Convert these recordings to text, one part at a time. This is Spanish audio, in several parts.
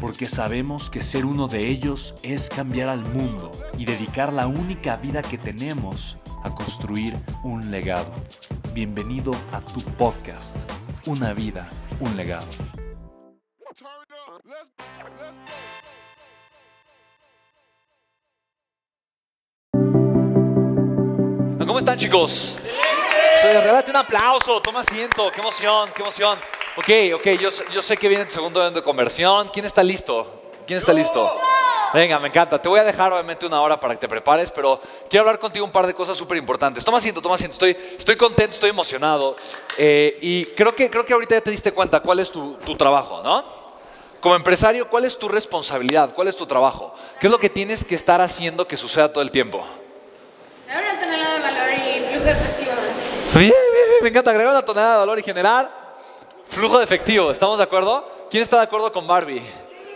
porque sabemos que ser uno de ellos es cambiar al mundo y dedicar la única vida que tenemos a construir un legado. Bienvenido a tu podcast, Una vida, un legado. ¿Cómo están chicos? Sí, regálate un aplauso, toma asiento, qué emoción, qué emoción. Ok, ok, yo, yo sé que viene el segundo evento de conversión. ¿Quién está listo? ¿Quién está listo? Venga, me encanta. Te voy a dejar obviamente una hora para que te prepares, pero quiero hablar contigo un par de cosas súper importantes. Toma asiento, toma asiento. Estoy, estoy contento, estoy emocionado. Eh, y creo que, creo que ahorita ya te diste cuenta cuál es tu, tu trabajo, ¿no? Como empresario, ¿cuál es tu responsabilidad? ¿Cuál es tu trabajo? ¿Qué es lo que tienes que estar haciendo que suceda todo el tiempo? Dar una tonelada de valor y flujo efectivo. Bien, bien, bien. Me encanta agregar una tonelada de valor y generar Flujo de efectivo, ¿estamos de acuerdo? ¿Quién está de acuerdo con Barbie?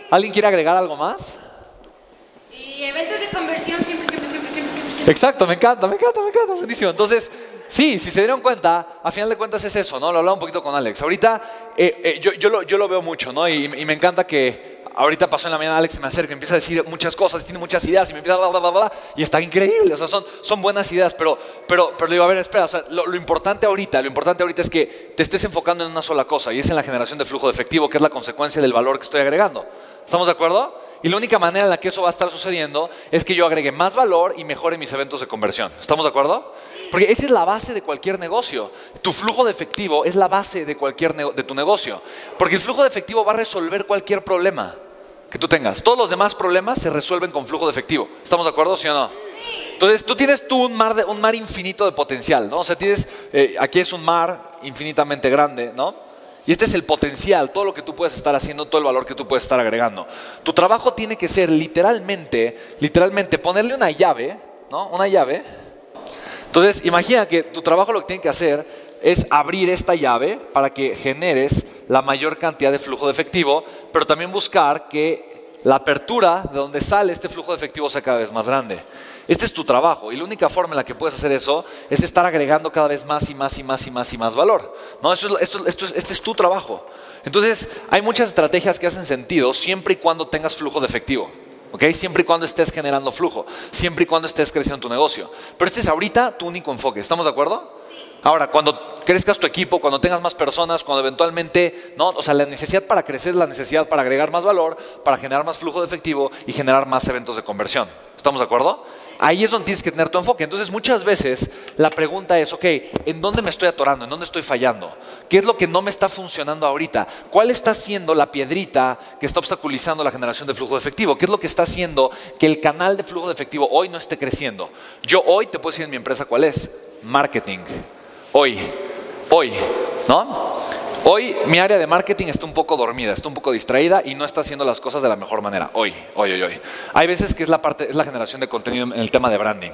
¿Alguien quiere agregar algo más? Y eventos de conversión siempre, siempre, siempre, siempre, siempre. Exacto, me encanta, me encanta, me encanta, buenísimo. Entonces, sí, si se dieron cuenta, a final de cuentas es eso, ¿no? Lo hablaba un poquito con Alex. Ahorita eh, eh, yo, yo, lo, yo, lo, veo mucho, ¿no? Y, y me encanta que ahorita pasó en la mañana, Alex me acerca, empieza a decir muchas cosas, tiene muchas ideas y me empieza a bla, bla, bla, y está increíble, o sea, son, son buenas ideas, pero, pero, pero le digo, a ver, espera, o sea, lo, lo, importante ahorita, lo importante ahorita es que te estés enfocando en una sola cosa y es en la generación de flujo de efectivo, que es la consecuencia del valor que estoy agregando. ¿Estamos de acuerdo? Y la única manera en la que eso va a estar sucediendo es que yo agregue más valor y mejore mis eventos de conversión. ¿Estamos de acuerdo? Porque esa es la base de cualquier negocio. Tu flujo de efectivo es la base de cualquier de tu negocio. Porque el flujo de efectivo va a resolver cualquier problema que tú tengas. Todos los demás problemas se resuelven con flujo de efectivo. ¿Estamos de acuerdo, sí o no? Entonces, tú tienes tú un mar, de, un mar infinito de potencial, ¿no? O sea, tienes, eh, aquí es un mar infinitamente grande, ¿no? Y este es el potencial, todo lo que tú puedes estar haciendo, todo el valor que tú puedes estar agregando. Tu trabajo tiene que ser literalmente, literalmente ponerle una llave, ¿no? Una llave. Entonces, imagina que tu trabajo lo que tiene que hacer es abrir esta llave para que generes la mayor cantidad de flujo de efectivo, pero también buscar que la apertura de donde sale este flujo de efectivo sea cada vez más grande. Este es tu trabajo y la única forma en la que puedes hacer eso es estar agregando cada vez más y más y más y más y más valor. ¿No? Esto, esto, esto es, este es tu trabajo. Entonces, hay muchas estrategias que hacen sentido siempre y cuando tengas flujo de efectivo. ¿Ok? Siempre y cuando estés generando flujo, siempre y cuando estés creciendo tu negocio. Pero este es ahorita tu único enfoque, ¿estamos de acuerdo? Ahora, cuando crezcas tu equipo, cuando tengas más personas, cuando eventualmente, ¿no? O sea, la necesidad para crecer es la necesidad para agregar más valor, para generar más flujo de efectivo y generar más eventos de conversión. ¿Estamos de acuerdo? Ahí es donde tienes que tener tu enfoque. Entonces, muchas veces la pregunta es, ok, ¿en dónde me estoy atorando? ¿En dónde estoy fallando? ¿Qué es lo que no me está funcionando ahorita? ¿Cuál está siendo la piedrita que está obstaculizando la generación de flujo de efectivo? ¿Qué es lo que está haciendo que el canal de flujo de efectivo hoy no esté creciendo? Yo hoy te puedo decir en mi empresa cuál es. Marketing. Hoy. Hoy. ¿No? Hoy mi área de marketing está un poco dormida, está un poco distraída y no está haciendo las cosas de la mejor manera. Hoy, hoy, hoy, hoy. Hay veces que es la generación de contenido en el tema de branding.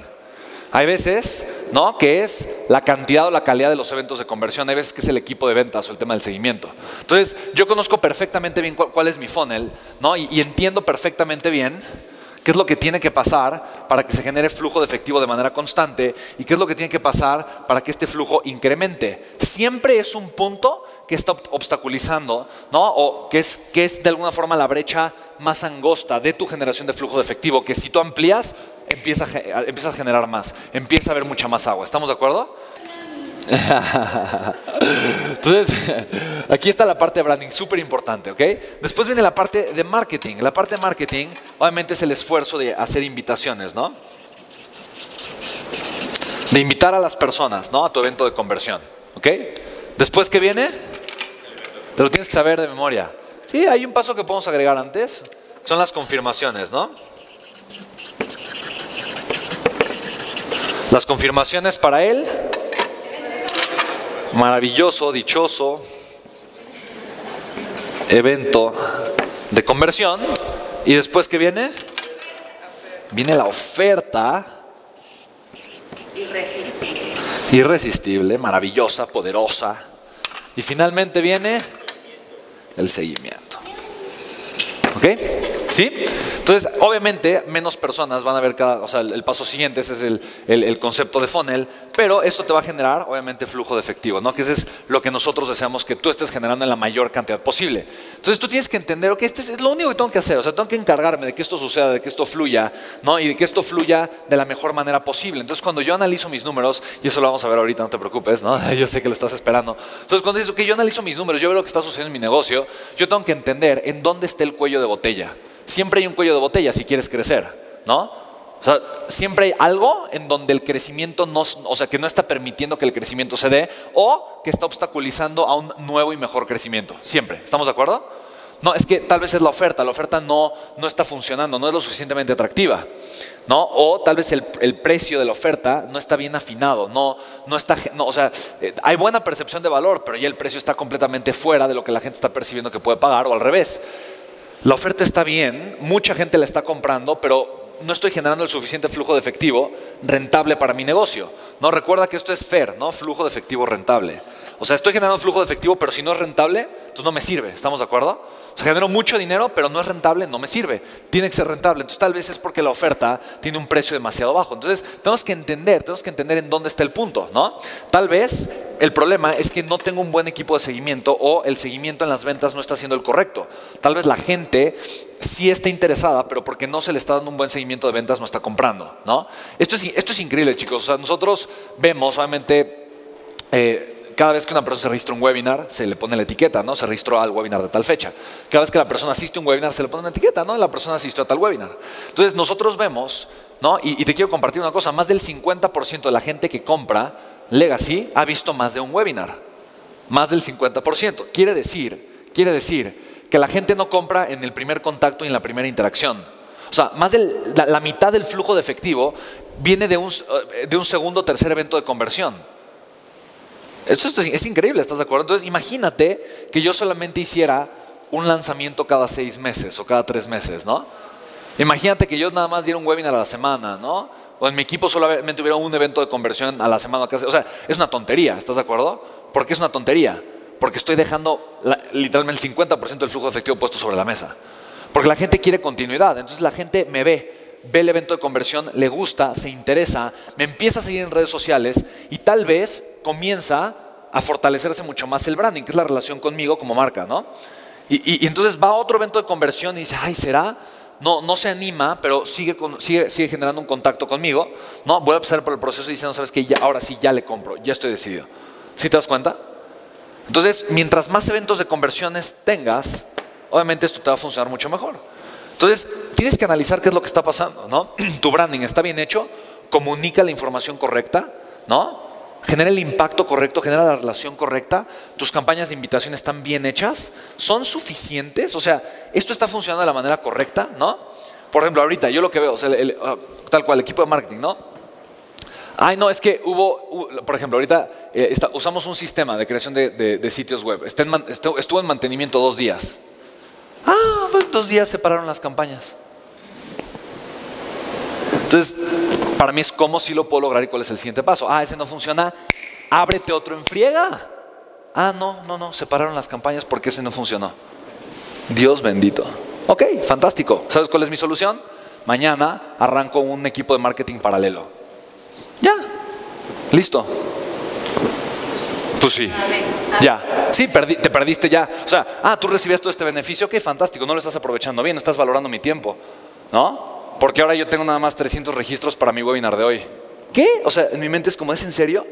Hay veces, ¿no? Que es la cantidad o la calidad de los eventos de conversión. Hay veces que es el equipo de ventas o el tema del seguimiento. Entonces, yo conozco perfectamente bien cuál, es mi funnel, ¿no? Y, y entiendo perfectamente bien qué es lo que tiene que pasar para que se genere flujo de efectivo de manera constante y qué es lo que tiene que pasar para que este flujo incremente. Siempre es un punto que está obstaculizando, ¿no? O que es, que es de alguna forma la brecha más angosta de tu generación de flujo de efectivo, que si tú amplías, empieza, empiezas a generar más, empieza a haber mucha más agua. ¿Estamos de acuerdo? Entonces, aquí está la parte de branding, súper importante, ¿ok? Después viene la parte de marketing. La parte de marketing, obviamente, es el esfuerzo de hacer invitaciones, ¿no? de invitar a las personas, ¿no? A tu evento de conversión, ¿ok? Después, ¿qué viene? Te lo tienes que saber de memoria. Sí, hay un paso que podemos agregar antes. Son las confirmaciones, ¿no? Las confirmaciones para él. Maravilloso, dichoso evento de conversión. Y después, ¿qué viene? Viene la oferta. Irresistible. Irresistible, maravillosa, poderosa. Y finalmente viene el seguimiento. ¿Ok? ¿Sí? Entonces, obviamente, menos personas van a ver cada, o sea, el, paso siguiente, ese es el, el- concepto de funnel, pero esto te va a generar, obviamente, flujo de efectivo, ¿no? Que ese es lo que nosotros deseamos que tú estés generando en la mayor cantidad posible. Entonces, tú tienes que entender, ok, este es, es lo único que tengo que hacer, o sea, tengo que encargarme de que esto suceda, de que esto fluya, ¿no? Y de que esto fluya de la mejor manera posible. Entonces, cuando yo analizo mis números, y eso lo vamos a ver ahorita, no te preocupes, ¿no? Yo sé que lo estás esperando. Entonces, cuando dices, ok, yo analizo mis números, yo veo lo que está sucediendo en mi negocio, yo tengo que entender en dónde está el cuello de botella. Siempre hay un cuello de botella si quieres crecer, ¿no? O sea, siempre hay algo en donde el crecimiento no, o sea, que no está permitiendo que el crecimiento se dé o que está obstaculizando a un nuevo y mejor crecimiento. Siempre. ¿Estamos de acuerdo? No, es que tal vez es la oferta, la oferta no, no está funcionando, no es lo suficientemente atractiva, ¿no? O tal vez el, el precio de la oferta no está bien afinado, no, no está, no, o sea, eh, hay buena percepción de valor, pero ya el precio está completamente fuera de lo que la gente está percibiendo que puede pagar o al revés. La oferta está bien, mucha gente la está comprando, pero no estoy generando el suficiente flujo de efectivo rentable para mi negocio. No recuerda que esto es fair, ¿no? Flujo de efectivo rentable. O sea, estoy generando flujo de efectivo, pero si no es rentable, entonces no me sirve. ¿Estamos de acuerdo? O sea, genero mucho dinero, pero no es rentable, no me sirve. Tiene que ser rentable. Entonces, tal vez es porque la oferta tiene un precio demasiado bajo. Entonces, tenemos que entender, tenemos que entender en dónde está el punto, ¿no? Tal vez el problema es que no tengo un buen equipo de seguimiento o el seguimiento en las ventas no está siendo el correcto. Tal vez la gente sí está interesada, pero porque no se le está dando un buen seguimiento de ventas no está comprando, ¿no? Esto es, esto es increíble, chicos. O sea, nosotros vemos, obviamente, eh, cada vez que una persona se registra un webinar, se le pone la etiqueta, ¿no? Se registró al webinar de tal fecha. Cada vez que la persona asiste a un webinar, se le pone una etiqueta, ¿no? La persona asistió a tal webinar. Entonces, nosotros vemos, ¿no? Y, te quiero compartir una cosa, más del 50% de la gente que compra Legacy ha visto más de un webinar. Más del 50%. Quiere decir, quiere decir que la gente no compra en el primer contacto y en la primera interacción. O sea, más de la, la mitad del flujo de efectivo viene de un, eh, de un segundo o tercer evento de conversión. Esto, es, increíble, ¿estás de acuerdo? Entonces imagínate que yo solamente hiciera un lanzamiento cada seis meses o cada tres meses, ¿no? Imagínate que yo nada más diera un webinar a la semana, ¿no? O en mi equipo solamente hubiera un evento de conversión a la semana. O sea, es una tontería, ¿estás de acuerdo? ¿Por qué es una tontería? Porque estoy dejando literalmente el 50% del flujo de efectivo puesto sobre la mesa. Porque la gente quiere continuidad. Entonces la gente me ve, ve el evento de conversión, le gusta, se interesa, me empieza a seguir en redes sociales y tal vez comienza a fortalecerse mucho más el branding, que es la relación conmigo como marca, ¿no? Y, y- entonces va a otro evento de conversión y dice, ay, ¿será? No, no se anima, pero sigue, con- sigue, sigue generando un contacto conmigo. No, voy a pasar por el proceso y diciendo, sabes que ahora sí ya le compro, ya estoy decidido. ¿Sí te das cuenta? Entonces, mientras más eventos de conversiones tengas, obviamente esto te va a funcionar mucho mejor. Entonces, tienes que analizar qué es lo que está pasando, ¿no? Tu branding está bien hecho, comunica la información correcta, ¿no? Genera el impacto correcto, genera la relación correcta, tus campañas de invitación están bien hechas, son suficientes, o sea, esto está funcionando de la manera correcta, ¿no? Por ejemplo, ahorita yo lo que veo, o sea, el- ah, tal cual, el equipo de marketing, ¿no? Ay, no, es que hubo, hu- por ejemplo, ahorita eh, usamos un sistema de creación de, sitios web. Estuvo en mantenimiento dos días. Ah, pues dos días separaron las campañas. Entonces, para mí es cómo si lo puedo lograr y cuál es el siguiente paso. Ah, ese no funciona, ábrete otro en friega. Ah, no, no, no, separaron las campañas porque ese no funcionó. Dios bendito. Ok, fantástico. ¿Sabes cuál es mi solución? Mañana arranco un equipo de marketing paralelo. Ya, listo. Pues sí. Ya, sí, te perdiste ya. O sea, ah, tú recibías todo este beneficio, ok, fantástico, no lo estás aprovechando bien, estás valorando mi tiempo, ¿no? Porque ahora yo tengo nada más 300 registros para mi webinar de hoy. ¿Qué? O sea, en mi mente es como, ¿es en serio?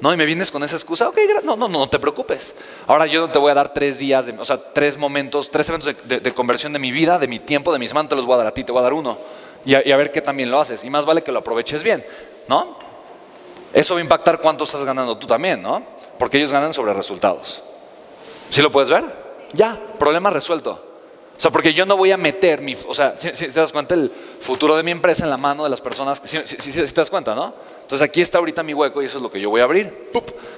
¿No? Y me vienes con esa excusa, ok, no, no, no, no te preocupes. Ahora yo te voy a dar tres días, de- o sea, tres momentos, tres eventos de, conversión de mi vida, de mi tiempo, de mis manos, te los voy a dar a ti, te voy a dar uno. Y a ver qué también lo haces. Y más vale que lo aproveches bien, ¿no? Eso va a impactar cuánto estás ganando tú también, ¿no? Porque ellos ganan sobre resultados. ¿Sí lo puedes ver? Ya, problema resuelto. O sea, porque yo no voy a meter mi, o sea, si, te das cuenta el futuro de mi empresa en la mano de las personas, si, te das cuenta, ¿no? Entonces aquí está ahorita mi hueco y eso es lo que yo voy a abrir,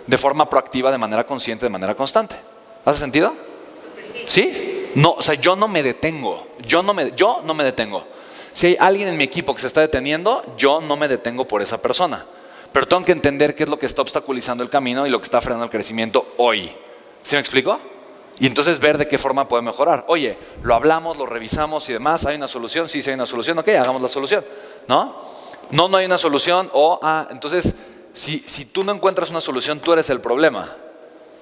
de forma proactiva, de manera consciente, de manera constante. ¿Hace sentido? ¿Sí? No, o sea, yo no me detengo, yo no me, yo no me detengo. Si hay alguien en mi equipo que se está deteniendo, yo no me detengo por esa persona. Pero tengo que entender qué es lo que está obstaculizando el camino y lo que está frenando el crecimiento hoy. ¿Sí me explico? Y entonces ver de qué forma puede mejorar. Oye, lo hablamos, lo revisamos y demás, ¿hay una solución? Sí, sí hay una solución, ok, hagamos la solución. ¿No? No, no hay una solución o, ah, entonces, si, si tú no encuentras una solución, tú eres el problema.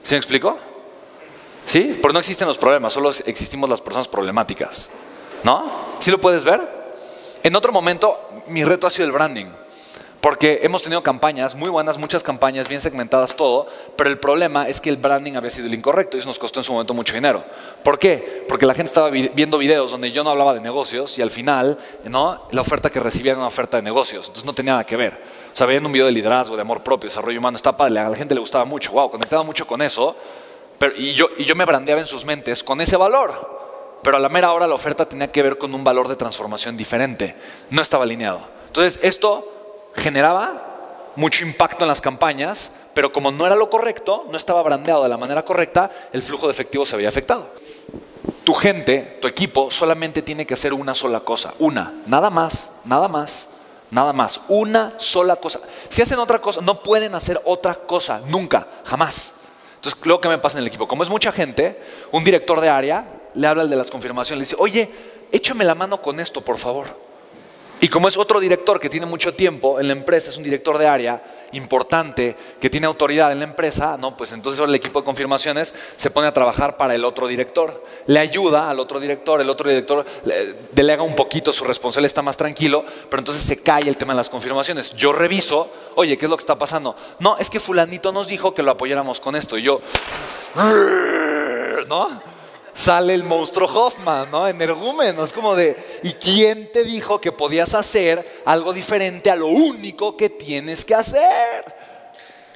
¿Sí me explico? ¿Sí? Porque no existen los problemas, solo existimos las personas problemáticas. ¿No? ¿Sí lo puedes ver? En otro momento, mi reto ha sido el branding. Porque hemos tenido campañas muy buenas, muchas campañas bien segmentadas, todo, pero el problema es que el branding había sido el incorrecto y eso nos costó en su momento mucho dinero. ¿Por qué? Porque la gente estaba viendo videos donde yo no hablaba de negocios y al final, ¿no? La oferta que recibía era una oferta de negocios, entonces no tenía nada que ver. O sea, veían un video de liderazgo, de amor propio, desarrollo humano, está padre, a la gente le gustaba mucho, wow, conectaba mucho con eso, y, yo, y yo me brandeaba en sus mentes con ese valor. Pero a la mera hora la oferta tenía que ver con un valor de transformación diferente, no estaba alineado. Entonces, esto generaba mucho impacto en las campañas, pero como no era lo correcto, no estaba brandeado de la manera correcta, el flujo de efectivo se había afectado. Tu gente, tu equipo, solamente tiene que hacer una sola cosa, una, nada más, nada más, nada más, una sola cosa. Si hacen otra cosa, no pueden hacer otra cosa, nunca, jamás. Entonces, luego que me pasa en el equipo, como es mucha gente, un director de área le habla al de las confirmaciones, le dice, oye, échame la mano con esto, por favor. Y como es otro director que tiene mucho tiempo en la empresa, es un director de área importante que tiene autoridad en la empresa, no, pues entonces el equipo de confirmaciones se pone a trabajar para el otro director. Le ayuda al otro director, el otro director delega un poquito su responsabilidad, está más tranquilo, pero entonces se cae el tema de las confirmaciones. Yo reviso, oye, ¿qué es lo que está pasando? No, es que fulanito nos dijo que lo apoyáramos con esto. Y yo, ¿no? Sale el monstruo Hoffman, ¿no? Energúmeno. Es como de, ¿y quién te dijo que podías hacer algo diferente a lo único que tienes que hacer?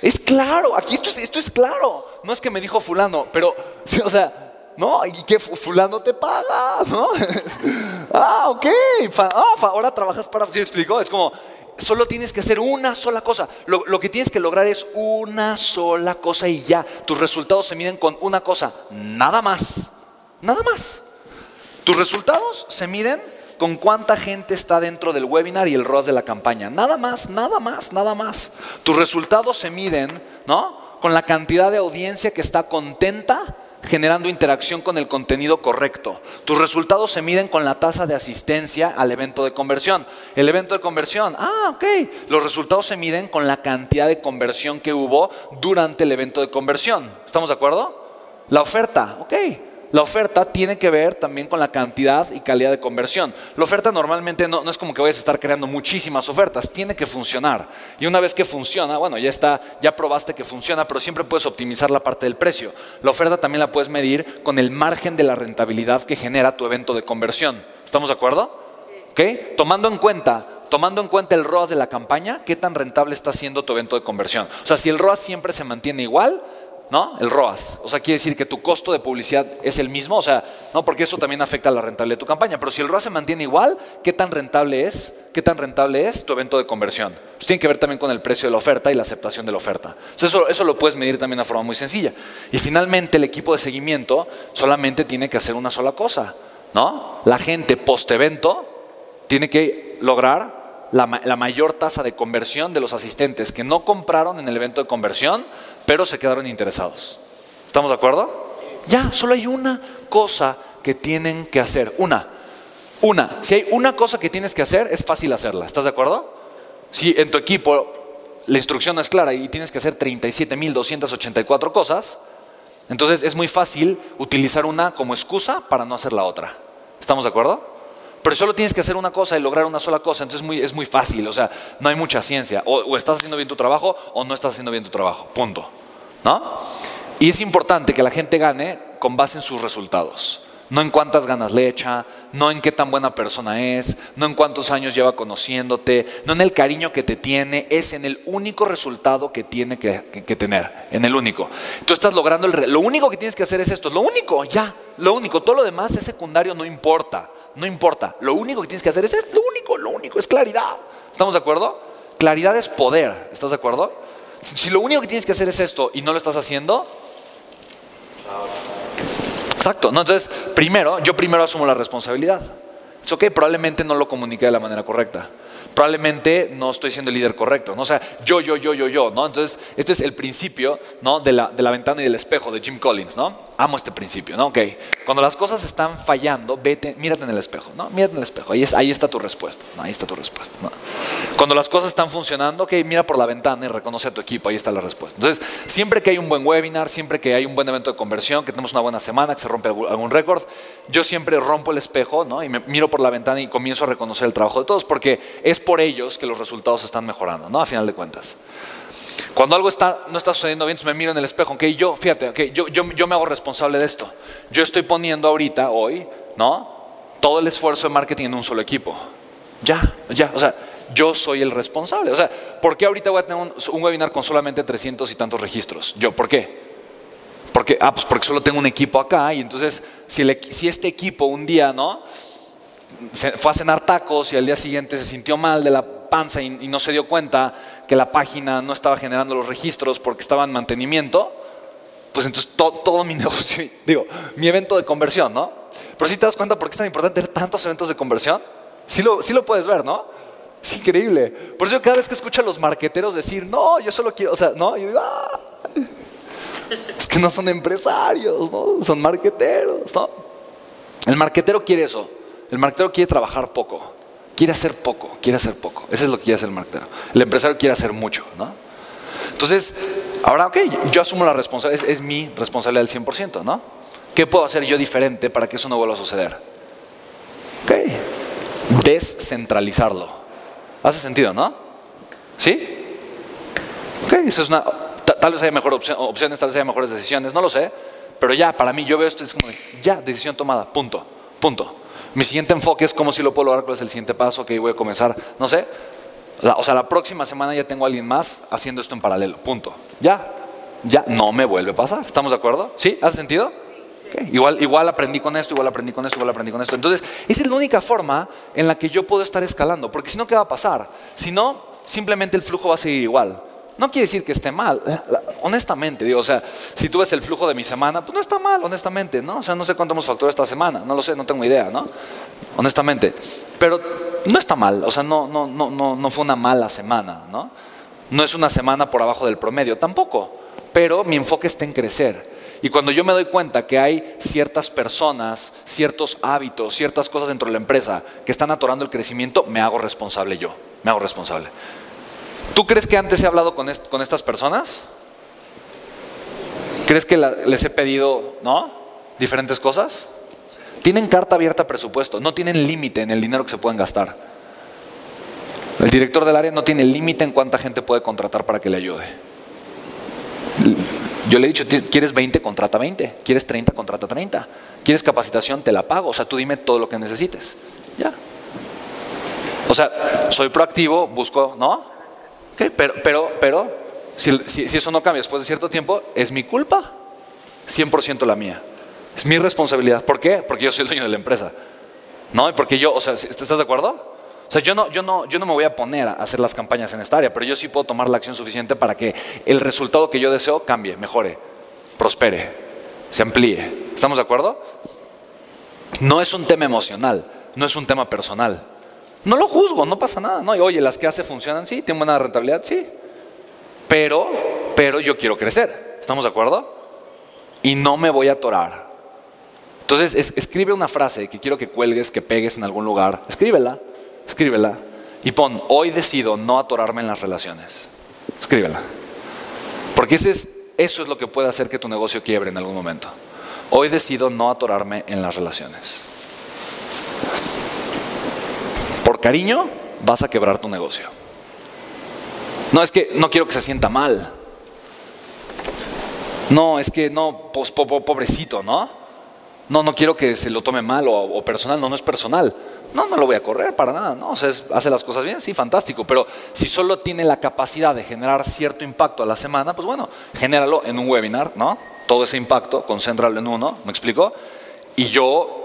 Es claro, aquí esto es, claro. No es que me dijo fulano, pero, o sea, no, y que fulano te paga, ¿no? ah, ok. Ah, ahora trabajas para, ¿sí explicó? Es como, solo tienes que hacer una sola cosa. Lo, lo, que tienes que lograr es una sola cosa y ya. Tus resultados se miden con una cosa, nada más. Nada más. Tus resultados se miden con cuánta gente está dentro del webinar y el ROAS de la campaña. Nada más, nada más, nada más. Tus resultados se miden, ¿no? Con la cantidad de audiencia que está contenta generando interacción con el contenido correcto. Tus resultados se miden con la tasa de asistencia al evento de conversión. El evento de conversión, ah, ok. Los resultados se miden con la cantidad de conversión que hubo durante el evento de conversión. ¿Estamos de acuerdo? La oferta, ok. La oferta tiene que ver también con la cantidad y calidad de conversión. La oferta normalmente no, es como que vayas a estar creando muchísimas ofertas, tiene que funcionar. Y una vez que funciona, bueno, ya está, ya probaste que funciona, pero siempre puedes optimizar la parte del precio. La oferta también la puedes medir con el margen de la rentabilidad que genera tu evento de conversión. ¿Estamos de acuerdo? Sí. Tomando en cuenta tomando en cuenta el ROAS de la campaña, ¿qué tan rentable está siendo tu evento de conversión? O sea, si el ROAS siempre se mantiene igual, ¿no? El ROAS. O sea, quiere decir que tu costo de publicidad es el mismo, o sea, no, porque eso también afecta a la rentabilidad de tu campaña. Pero si el ROAS se mantiene igual, ¿qué tan rentable es? ¿Qué tan rentable es tu evento de conversión? Pues tiene que ver también con el precio de la oferta y la aceptación de la oferta. eso, eso lo puedes medir también de forma muy sencilla. Y finalmente, el equipo de seguimiento solamente tiene que hacer una sola cosa, ¿no? La gente post-evento tiene que lograr la, la, mayor tasa de conversión de los asistentes que no compraron en el evento de conversión pero se quedaron interesados. ¿Estamos de acuerdo? Ya, solo hay una cosa que tienen que hacer. Una. Una. Si hay una cosa que tienes que hacer, es fácil hacerla. ¿Estás de acuerdo? Si en tu equipo la instrucción es clara y tienes que hacer 37.284 cosas, entonces es muy fácil utilizar una como excusa para no hacer la otra. ¿Estamos de acuerdo? Pero solo tienes que hacer una cosa y lograr una sola cosa, entonces es muy, es muy fácil, o sea, no hay mucha ciencia. o estás haciendo bien tu trabajo o no estás haciendo bien tu trabajo, punto. ¿No? Y es importante que la gente gane con base en sus resultados. no en cuántas ganas le echa, no en qué tan buena persona es, no en cuántos años lleva conociéndote, no en el cariño que te tiene, es en el único resultado que tiene que, tener, en el único. Tú estás logrando el... Lo único que tienes que hacer es esto, lo único, ya, lo único, todo lo demás es secundario, no importa, no importa. Lo único que tienes que hacer es esto, lo único, lo único, es claridad. ¿Estamos de acuerdo? Claridad es poder, ¿estás de acuerdo? Si lo único que tienes que hacer es esto y no lo estás haciendo, Exacto. ¿no? Entonces, primero, yo primero asumo la responsabilidad. Es ok, probablemente no lo comuniqué de la manera correcta. Probablemente no estoy siendo el líder correcto. ¿no? O sea, yo, yo, yo, yo, yo. ¿no? Entonces, este es el principio ¿no? de, la, de la ventana y del espejo de Jim Collins. ¿no? Amo este principio. ¿no? Ok. Cuando las cosas están fallando, vete, mírate en el espejo. ¿no? Mírate en el espejo. Ahí, ahí está tu respuesta. ¿no? Ahí está tu respuesta. Cuando las cosas están funcionando, ok, mira por la ventana y reconoce a tu equipo. Ahí está la respuesta. Entonces, siempre que hay un buen webinar, siempre que hay un buen evento de conversión, que tenemos una buena semana, que se rompe algún, algún récord, yo siempre rompo el espejo ¿no? y me miro por la ventana y comienzo a reconocer el trabajo de todos, porque es por ellos que los resultados están mejorando, ¿no? A final de cuentas. Cuando algo está, no está sucediendo bien, me miro en el espejo. ok, yo, fíjate, ok, yo, yo, yo me hago responsable de esto. Yo estoy poniendo ahorita, hoy, ¿no? Todo el esfuerzo de marketing en un solo equipo. Ya, ya, o sea, yo soy el responsable. O sea, ¿por qué ahorita voy a tener un, un webinar con solamente 300 y tantos registros? Yo, ¿por qué? Porque, ah, pues porque solo tengo un equipo acá y entonces si, si este equipo un día, ¿no? Se fue a cenar tacos y al día siguiente se sintió mal de la panza y, y no se dio cuenta que la página no estaba generando los registros porque estaba en mantenimiento, pues entonces to- todo mi negocio, digo, mi evento de conversión, ¿no? Pero si te das cuenta por qué es tan importante tener tantos eventos de conversión, sí lo, sí lo puedes ver, ¿no? Es increíble. Por eso cada vez que escucho a los marqueteros decir, no, yo solo quiero, o sea, no, yo digo, "Ah, es que no son empresarios, ¿no? Son marqueteros, ¿no? El marquetero quiere eso. El marquetero quiere trabajar poco. Quiere hacer poco, quiere hacer poco. Eso es lo que quiere hacer el marquetero. El empresario quiere hacer mucho, ¿no? Entonces, ahora, ok, yo asumo la responsabilidad, es, mi responsabilidad del 100%, ¿no? ¿Qué puedo hacer yo diferente para que eso no vuelva a suceder? Ok, descentralizarlo. ¿Hace sentido, no? ¿Sí? Ok, eso es una. ta- Tal vez haya mejores opcio- opciones, tal vez haya mejores decisiones, no lo sé. Pero ya, para mí, yo veo esto es como, ya, decisión tomada, punto, punto. Mi siguiente enfoque es cómo si lo puedo lograr, cuál es el siguiente paso, que voy a comenzar, no sé. O sea, la próxima semana ya tengo a alguien más haciendo esto en paralelo, punto. Ya, ya, no me vuelve a pasar. ¿Estamos de acuerdo? ¿Sí? ¿Hace sentido? Igual, igual aprendí con esto, igual aprendí con esto, igual aprendí con esto. Entonces, esa es la única forma en la que yo puedo estar escalando, porque si no, ¿qué va a pasar? Si no, simplemente el flujo va a seguir igual. No quiere decir que esté mal, la- honestamente, digo, o sea, si tú ves el flujo de mi semana, pues no está mal, honestamente, ¿no? O sea, no sé cuánto hemos facturado esta semana, no lo sé, no tengo idea, ¿no? Honestamente. Pero no está mal, o sea, no, no, no, no, no fue una mala semana, ¿no? No es una semana por abajo del promedio, tampoco. Pero mi enfoque está en crecer. Y cuando yo me doy cuenta que hay ciertas personas, ciertos hábitos, ciertas cosas dentro de la empresa que están atorando el crecimiento, me hago responsable yo. Me hago responsable. ¿Tú crees que antes he hablado con, con estas personas? ¿Crees que les he pedido, no? Diferentes cosas. Tienen carta abierta a presupuesto, no tienen límite en el dinero que se pueden gastar. El director del área no tiene límite en cuánta gente puede contratar para que le ayude. Yo le he dicho, "Ti- ¿quieres 20? Contrata 20. ¿Quieres 30? Contrata 30. ¿Quieres capacitación? Te la pago. O sea, tú dime todo lo que necesites. Ya. O sea, soy proactivo, busco, ¿no? Ok, pero, pero, pero, si, si- si eso no cambia después de cierto tiempo, es mi culpa. 100% la mía. Es mi responsabilidad. ¿Por qué? Porque yo soy el dueño de la empresa. ¿No? Porque yo, o sea, ¿estás de acuerdo? O sea, yo no, yo, no, yo no me voy a poner a hacer las campañas en esta área, pero yo sí puedo tomar la acción suficiente para que el resultado que yo deseo cambie, mejore, prospere, se amplíe. ¿Estamos de acuerdo? No es un tema emocional, no es un tema personal. No lo juzgo, no pasa nada. No, y oye, las que hace funcionan, sí, tienen buena rentabilidad, sí. Pero, pero yo quiero crecer. ¿Estamos de acuerdo? Y no me voy a atorar. Entonces, es- escribe una frase que quiero que cuelgues, que pegues en algún lugar. Escríbela, escríbela. Y pon, hoy decido no atorarme en las relaciones. Escríbela. Porque ese es, eso es lo que puede hacer que tu negocio quiebre en algún momento. Hoy decido no atorarme en las relaciones. Por cariño vas a quebrar tu negocio. No es que no quiero que se sienta mal. No, es que no, pues, po- po- pobrecito, ¿no? No, no quiero que se lo tome mal o, o personal, no, no es personal. No, no lo voy a correr para nada, no, o sea, es- hace las cosas bien, sí, fantástico, pero si solo tiene la capacidad de generar cierto impacto a la semana, pues bueno, genéralo en un webinar, ¿no? Todo ese impacto, concéntralo en uno, ¿me explico? Y yo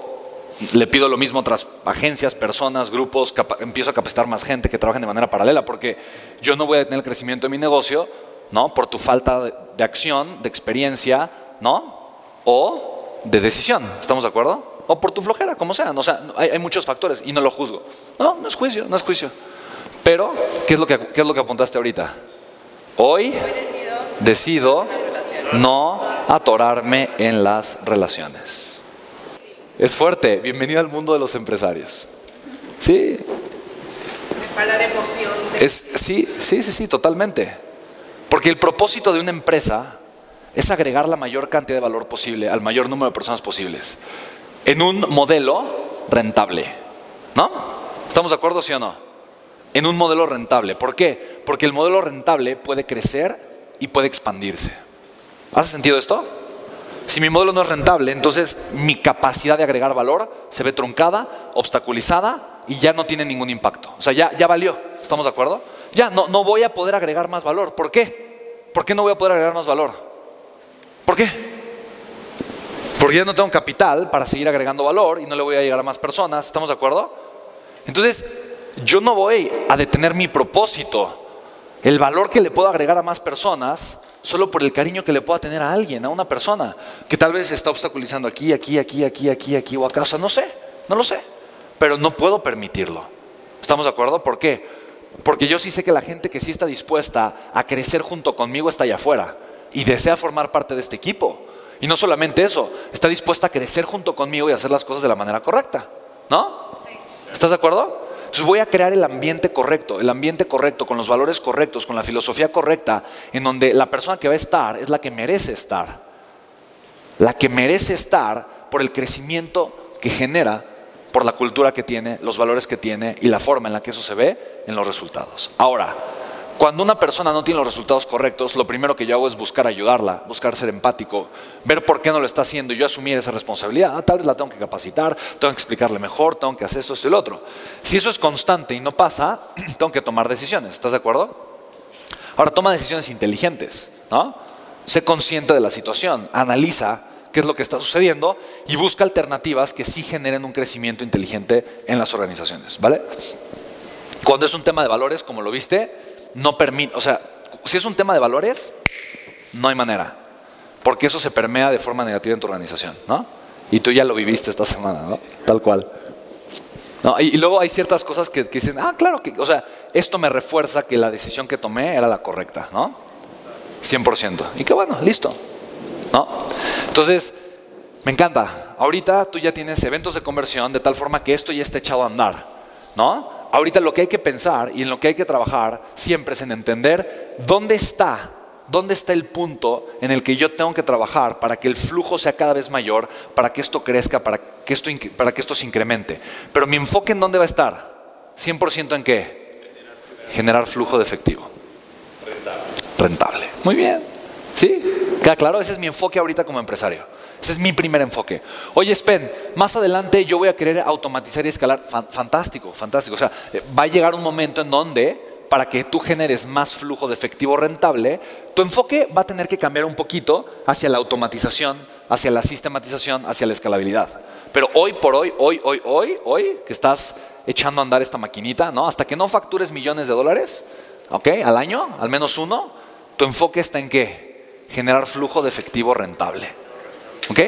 le pido lo mismo a otras agencias, personas, grupos, empiezo a capacitar más gente que trabajen de manera paralela, porque yo no voy a tener el crecimiento de mi negocio, ¿no? Por tu falta de, de acción, de experiencia, ¿no? O de decisión, ¿estamos de acuerdo? O por tu flojera, como sea. O sea, hay, hay muchos factores y no lo juzgo. No, no es juicio, no es juicio. Pero, ¿qué es lo que, qué es lo que apuntaste ahorita? Hoy Hoy decido decido no atorarme en las relaciones. Es fuerte. Bienvenido al mundo de los empresarios. Sí, Separar emoción de es, sí, sí, sí, sí, totalmente. Porque el propósito de una empresa es agregar la mayor cantidad de valor posible al mayor número de personas posibles en un modelo rentable. ¿No? ¿Estamos de acuerdo, sí o no? En un modelo rentable. ¿Por qué? Porque el modelo rentable puede crecer y puede expandirse. ¿Hace sentido esto? Si mi modelo no es rentable, entonces mi capacidad de agregar valor se ve truncada, obstaculizada y ya no tiene ningún impacto. O sea, ya, ya valió. ¿Estamos de acuerdo? Ya no, no voy a poder agregar más valor. ¿Por qué? ¿Por qué no voy a poder agregar más valor? ¿Por qué? Porque ya no tengo capital para seguir agregando valor y no le voy a llegar a más personas. ¿Estamos de acuerdo? Entonces, yo no voy a detener mi propósito, el valor que le puedo agregar a más personas, solo por el cariño que le pueda tener a alguien, a una persona, que tal vez está obstaculizando aquí, aquí, aquí, aquí, aquí, aquí o acá. O sea, no sé, no lo sé. Pero no puedo permitirlo. ¿Estamos de acuerdo? ¿Por qué? Porque yo sí sé que la gente que sí está dispuesta a crecer junto conmigo está allá afuera y desea formar parte de este equipo. Y no solamente eso, está dispuesta a crecer junto conmigo y hacer las cosas de la manera correcta. ¿No? ¿Estás de acuerdo? Entonces voy a crear el ambiente correcto, el ambiente correcto, con los valores correctos, con la filosofía correcta, en donde la persona que va a estar es la que merece estar. La que merece estar por el crecimiento que genera, por la cultura que tiene, los valores que tiene y la forma en la que eso se ve en los resultados. Ahora, cuando una persona no tiene los resultados correctos, lo primero que yo hago es buscar ayudarla, buscar ser empático, ver por qué no lo está haciendo y yo asumir esa responsabilidad. Ah, tal vez la tengo que capacitar, tengo que explicarle mejor, tengo que hacer esto, esto y lo otro. Si eso es constante y no pasa, tengo que tomar decisiones. ¿Estás de acuerdo? Ahora toma decisiones inteligentes, ¿no? Sé consciente de la situación, analiza qué es lo que está sucediendo y busca alternativas que sí generen un crecimiento inteligente en las organizaciones, ¿vale? Cuando es un tema de valores, como lo viste, no permite, o sea, si es un tema de valores, no hay manera, porque eso se permea de forma negativa en tu organización, ¿no? Y tú ya lo viviste esta semana, ¿no? Tal cual. No, y, luego hay ciertas cosas que, que dicen, ah, claro, que, o sea, esto me refuerza que la decisión que tomé era la correcta, ¿no? 100%. Y que bueno, listo, ¿no? Entonces, me encanta. Ahorita tú ya tienes eventos de conversión de tal forma que esto ya está echado a andar, ¿no? Ahorita lo que hay que pensar y en lo que hay que trabajar siempre es en entender dónde está, dónde está el punto en el que yo tengo que trabajar para que el flujo sea cada vez mayor, para que esto crezca, para que esto, para que esto se incremente. Pero mi enfoque en dónde va a estar? 100% en qué? Generar flujo de efectivo. Rentable. Muy bien. ¿Sí? ¿Queda claro? Ese es mi enfoque ahorita como empresario. Ese es mi primer enfoque. Oye, Spen, más adelante yo voy a querer automatizar y escalar. Fan- fantástico, fantástico. O sea, eh, va a llegar un momento en donde, para que tú generes más flujo de efectivo rentable, tu enfoque va a tener que cambiar un poquito hacia la automatización, hacia la sistematización, hacia la escalabilidad. Pero hoy por hoy, hoy, hoy, hoy, hoy, que estás echando a andar esta maquinita, ¿no? Hasta que no factures millones de dólares, ¿ok? Al año, al menos uno, tu enfoque está en qué? Generar flujo de efectivo rentable. ¿Ok?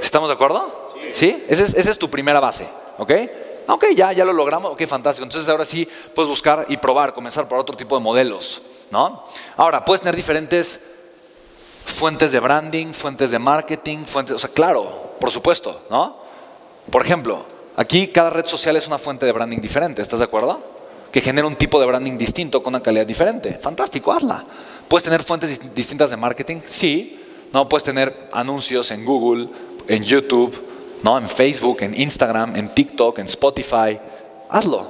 ¿Estamos de acuerdo? ¿Sí? Esa es, esa es tu primera base. ¿Ok? Ok, ya, ya lo logramos. Ok, fantástico. Entonces ahora sí puedes buscar y probar, comenzar por otro tipo de modelos. ¿No? Ahora, puedes tener diferentes fuentes de branding, fuentes de marketing, fuentes, o sea, claro, por supuesto, ¿no? Por ejemplo, aquí cada red social es una fuente de branding diferente, ¿estás de acuerdo? Que genera un tipo de branding distinto con una calidad diferente. Fantástico, hazla. ¿Puedes tener fuentes dist- distintas de marketing? Sí. No, puedes tener anuncios en Google, en YouTube, ¿no? en Facebook, en Instagram, en TikTok, en Spotify. Hazlo.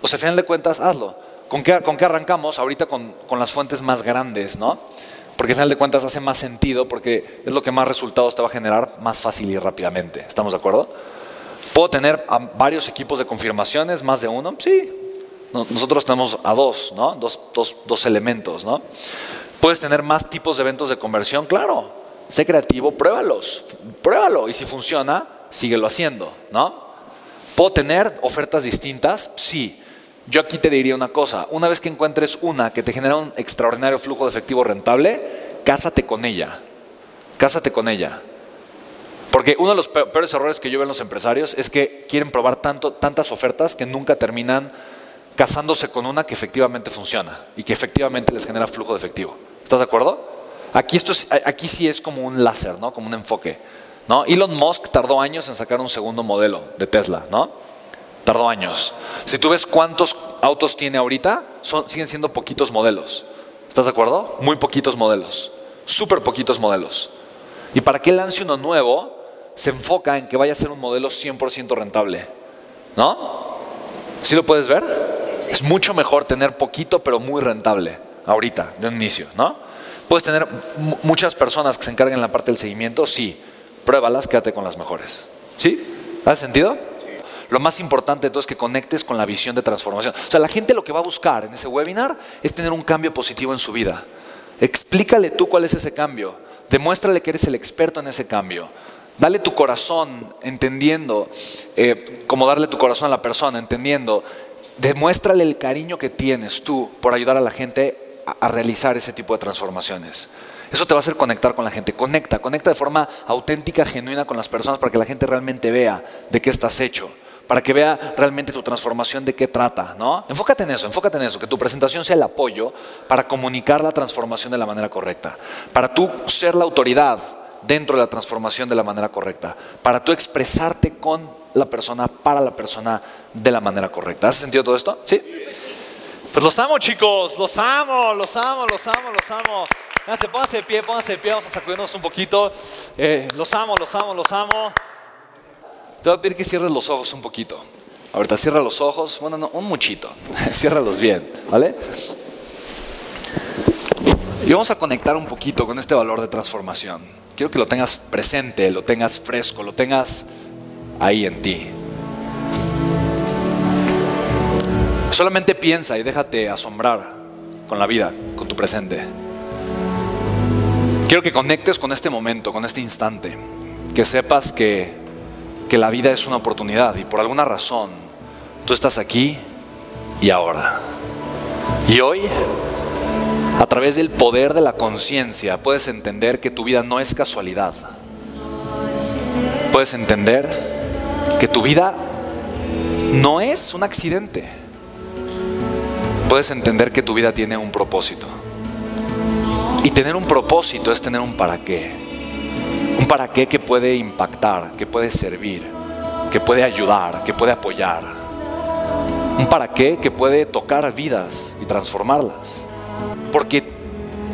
O sea, a final de cuentas, hazlo. ¿Con qué, con qué arrancamos? Ahorita con, con las fuentes más grandes, ¿no? Porque al final de cuentas hace más sentido porque es lo que más resultados te va a generar más fácil y rápidamente. ¿Estamos de acuerdo? ¿Puedo tener a varios equipos de confirmaciones, más de uno? Sí. No- Nosotros tenemos a dos, ¿no? Dos, dos- dos elementos, ¿no? ¿Puedes tener más tipos de eventos de conversión? Claro. Sé creativo, pruébalos. Pruébalo. Y si funciona, síguelo haciendo, ¿no? ¿Puedo tener ofertas distintas? Sí. Yo aquí te diría una cosa. Una vez que encuentres una que te genera un extraordinario flujo de efectivo rentable, cásate con ella. Cásate con ella. Porque uno de los pe- peores errores que yo veo en los empresarios es que quieren probar tanto, tantas ofertas que nunca terminan casándose con una que efectivamente funciona y que efectivamente les genera flujo de efectivo. ¿Estás de acuerdo? Aquí, esto es- aquí sí es como un láser, ¿no? Como un enfoque. ¿no? Elon Musk tardó años en sacar un segundo modelo de Tesla, ¿no? Tardó años. Si tú ves cuántos autos tiene ahorita, son, siguen siendo poquitos modelos. ¿Estás de acuerdo? Muy poquitos modelos. Súper poquitos modelos. Y para que lance uno nuevo, se enfoca en que vaya a ser un modelo 100% rentable. ¿No? ¿Sí lo puedes ver? Es mucho mejor tener poquito pero muy rentable ahorita, de un inicio, ¿no? Puedes tener mu- muchas personas que se encarguen en la parte del seguimiento, sí. Pruébalas, quédate con las mejores. ¿Sí? ¿Hace sentido? Lo más importante entonces es que conectes con la visión de transformación. O sea, la gente lo que va a buscar en ese webinar es tener un cambio positivo en su vida. Explícale tú cuál es ese cambio. Demuéstrale que eres el experto en ese cambio. Dale tu corazón entendiendo, eh, como darle tu corazón a la persona, entendiendo. Demuéstrale el cariño que tienes tú por ayudar a la gente a, realizar ese tipo de transformaciones. Eso te va a hacer conectar con la gente. Conecta, conecta de forma auténtica, genuina con las personas para que la gente realmente vea de qué estás hecho. Para que vea realmente tu transformación de qué trata, ¿no? Enfócate en eso, enfócate en eso, que tu presentación sea el apoyo para comunicar la transformación de la manera correcta. Para tú ser la autoridad dentro de la transformación de la manera correcta. Para tú expresarte con la persona, para la persona de la manera correcta. ¿Hace sentido todo esto? ¿Sí? Pues los amo, chicos, los amo, los amo, los amo, los amo. Pónganse, pónganse de pie, pónganse de pie, vamos a sacudirnos un poquito. Eh, los amo, los amo, los amo. Te voy a pedir que cierres los ojos un poquito. Ahorita cierra los ojos, bueno, no, un muchito. Ciérralos bien, ¿vale? Y vamos a conectar un poquito con este valor de transformación. Quiero que lo tengas presente, lo tengas fresco, lo tengas ahí en ti. Solamente piensa y déjate asombrar con la vida, con tu presente. Quiero que conectes con este momento, con este instante. Que sepas que, que la vida es una oportunidad y por alguna razón tú estás aquí y ahora. Y hoy, a través del poder de la conciencia, puedes entender que tu vida no es casualidad. Puedes entender que tu vida no es un accidente. Puedes entender que tu vida tiene un propósito. Y tener un propósito es tener un para qué. Un para qué que puede impactar, que puede servir, que puede ayudar, que puede apoyar. Un para qué que puede tocar vidas y transformarlas. Porque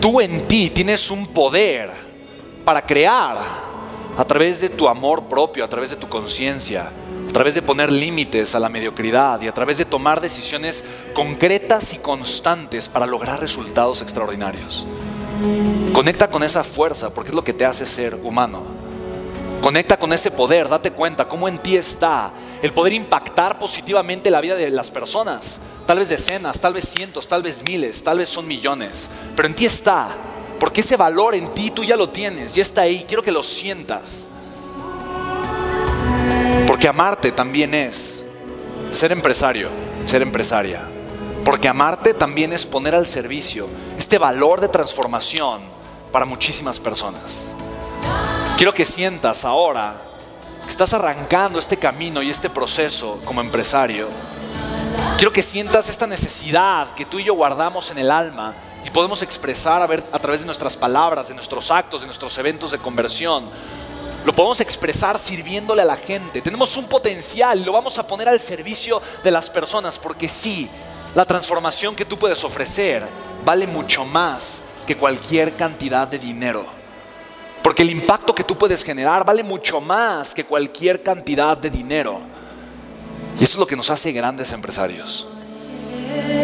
tú en ti tienes un poder para crear a través de tu amor propio, a través de tu conciencia, través de poner límites a la mediocridad y a través de tomar decisiones concretas y constantes para lograr resultados extraordinarios. Conecta con esa fuerza porque es lo que te hace ser humano. Conecta con ese poder, date cuenta cómo en ti está el poder impactar positivamente la vida de las personas. Tal vez decenas, tal vez cientos, tal vez miles, tal vez son millones. Pero en ti está, porque ese valor en ti tú ya lo tienes, ya está ahí. Quiero que lo sientas. Porque amarte también es ser empresario, ser empresaria. Porque amarte también es poner al servicio este valor de transformación para muchísimas personas. Quiero que sientas ahora que estás arrancando este camino y este proceso como empresario. Quiero que sientas esta necesidad que tú y yo guardamos en el alma y podemos expresar a través de nuestras palabras, de nuestros actos, de nuestros eventos de conversión. Lo podemos expresar sirviéndole a la gente. Tenemos un potencial lo vamos a poner al servicio de las personas porque sí, la transformación que tú puedes ofrecer vale mucho más que cualquier cantidad de dinero. Porque el impacto que tú puedes generar vale mucho más que cualquier cantidad de dinero. Y eso es lo que nos hace grandes empresarios.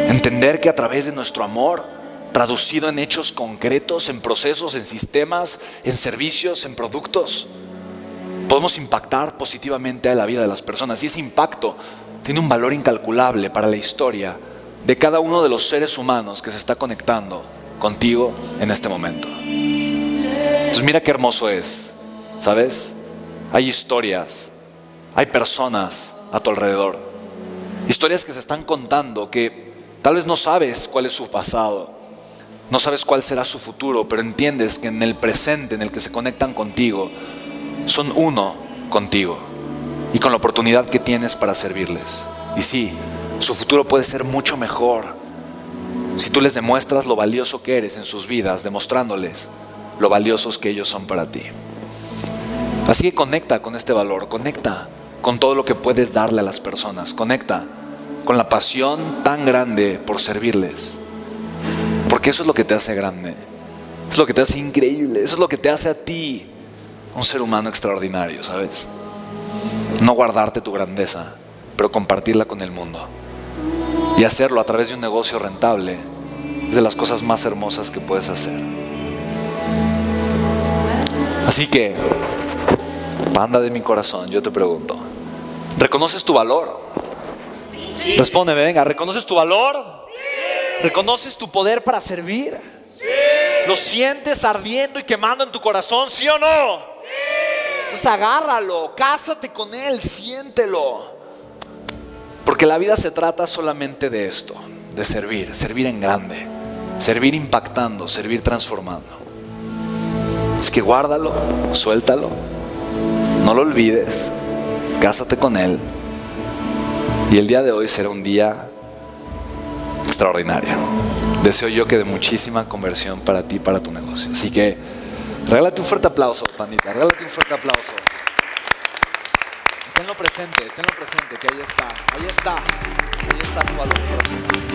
Entender que a través de nuestro amor traducido en hechos concretos, en procesos, en sistemas, en servicios, en productos. Podemos impactar positivamente a la vida de las personas y ese impacto tiene un valor incalculable para la historia de cada uno de los seres humanos que se está conectando contigo en este momento. Entonces mira qué hermoso es, ¿sabes? Hay historias, hay personas a tu alrededor, historias que se están contando que tal vez no sabes cuál es su pasado, no sabes cuál será su futuro, pero entiendes que en el presente en el que se conectan contigo, son uno contigo y con la oportunidad que tienes para servirles. Y sí, su futuro puede ser mucho mejor si tú les demuestras lo valioso que eres en sus vidas, demostrándoles lo valiosos que ellos son para ti. Así que conecta con este valor, conecta con todo lo que puedes darle a las personas, conecta con la pasión tan grande por servirles. Porque eso es lo que te hace grande, es lo que te hace increíble, eso es lo que te hace a ti un ser humano extraordinario, ¿sabes? No guardarte tu grandeza, pero compartirla con el mundo. Y hacerlo a través de un negocio rentable es de las cosas más hermosas que puedes hacer. Así que, panda de mi corazón, yo te pregunto, ¿reconoces tu valor? Responde, venga, ¿reconoces tu valor? ¿Reconoces tu poder para servir? ¿Lo sientes ardiendo y quemando en tu corazón, sí o no? Entonces agárralo, cásate con él, siéntelo. Porque la vida se trata solamente de esto, de servir, servir en grande, servir impactando, servir transformando. Así que guárdalo, suéltalo, no lo olvides, cásate con Él. Y el día de hoy será un día extraordinario. Deseo yo que de muchísima conversión para ti, para tu negocio. Así que regálate un fuerte aplauso, pandita, regálate un fuerte aplauso. Tenlo presente, tenlo presente, que ahí está, ahí está, ahí está tu valor.